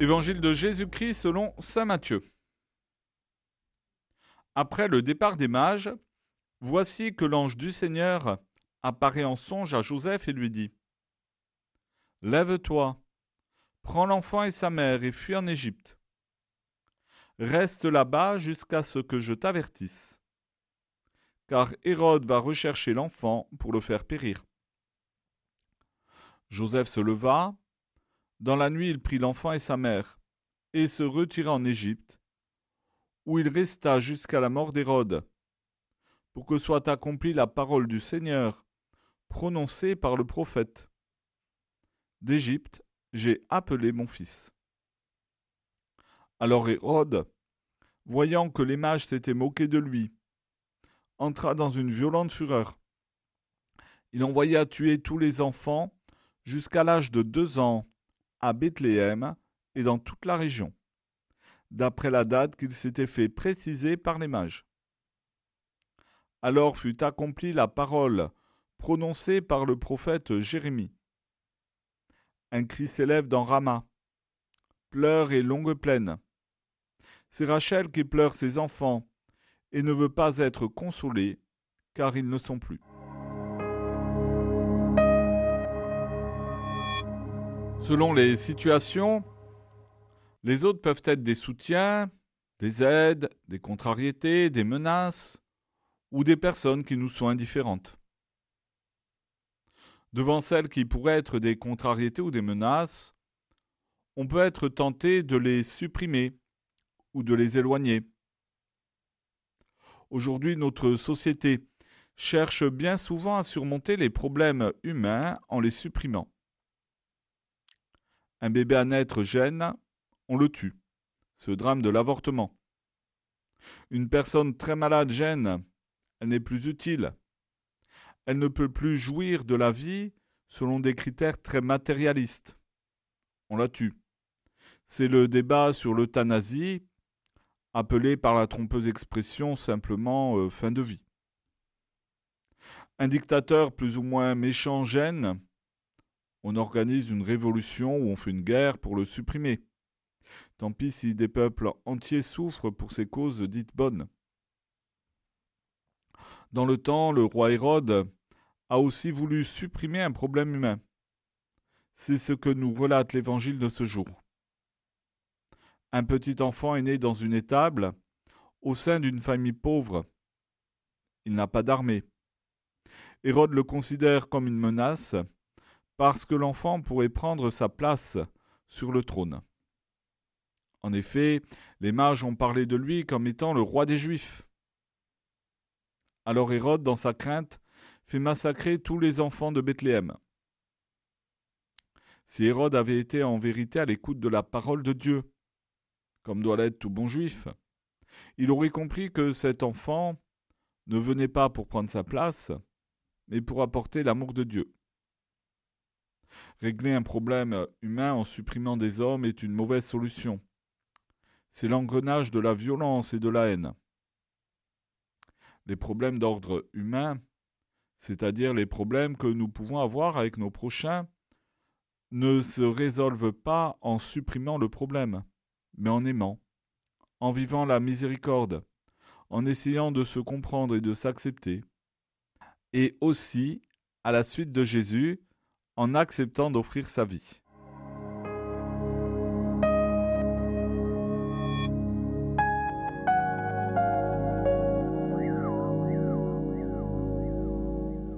Évangile de Jésus-Christ selon Saint Matthieu. Après le départ des mages, voici que l'ange du Seigneur apparaît en songe à Joseph et lui dit Lève-toi, prends l'enfant et sa mère et fuis en Égypte. Reste là-bas jusqu'à ce que je t'avertisse. Car Hérode va rechercher l'enfant pour le faire périr. Joseph se leva, dans la nuit, il prit l'enfant et sa mère, et se retira en Égypte, où il resta jusqu'à la mort d'Hérode, pour que soit accomplie la parole du Seigneur, prononcée par le prophète. D'Égypte, j'ai appelé mon fils. Alors Hérode, voyant que les mages s'étaient moqués de lui, entra dans une violente fureur. Il envoya tuer tous les enfants jusqu'à l'âge de deux ans à Bethléem et dans toute la région, d'après la date qu'il s'était fait préciser par les mages. Alors fut accomplie la parole prononcée par le prophète Jérémie. Un cri s'élève dans Rama. Pleure et longue plaine. C'est Rachel qui pleure ses enfants et ne veut pas être consolée, car ils ne sont plus. Selon les situations, les autres peuvent être des soutiens, des aides, des contrariétés, des menaces, ou des personnes qui nous sont indifférentes. Devant celles qui pourraient être des contrariétés ou des menaces, on peut être tenté de les supprimer ou de les éloigner. Aujourd'hui, notre société cherche bien souvent à surmonter les problèmes humains en les supprimant. Un bébé à naître gêne, on le tue. Le drame de l'avortement. Une personne très malade gêne, elle n'est plus utile. Elle ne peut plus jouir de la vie selon des critères très matérialistes. On la tue. C'est le débat sur l'euthanasie, appelé par la trompeuse expression simplement euh, fin de vie. Un dictateur plus ou moins méchant gêne, on organise une révolution ou on fait une guerre pour le supprimer. Tant pis si des peuples entiers souffrent pour ces causes dites bonnes. Dans le temps, le roi Hérode a aussi voulu supprimer un problème humain. C'est ce que nous relate l'évangile de ce jour. Un petit enfant est né dans une étable, au sein d'une famille pauvre. Il n'a pas d'armée. Hérode le considère comme une menace parce que l'enfant pourrait prendre sa place sur le trône. En effet, les mages ont parlé de lui comme étant le roi des Juifs. Alors Hérode, dans sa crainte, fait massacrer tous les enfants de Bethléem. Si Hérode avait été en vérité à l'écoute de la parole de Dieu, comme doit l'être tout bon juif, il aurait compris que cet enfant ne venait pas pour prendre sa place, mais pour apporter l'amour de Dieu. Régler un problème humain en supprimant des hommes est une mauvaise solution. C'est l'engrenage de la violence et de la haine. Les problèmes d'ordre humain, c'est-à-dire les problèmes que nous pouvons avoir avec nos prochains, ne se résolvent pas en supprimant le problème, mais en aimant, en vivant la miséricorde, en essayant de se comprendre et de s'accepter, et aussi, à la suite de Jésus, en acceptant d'offrir sa vie.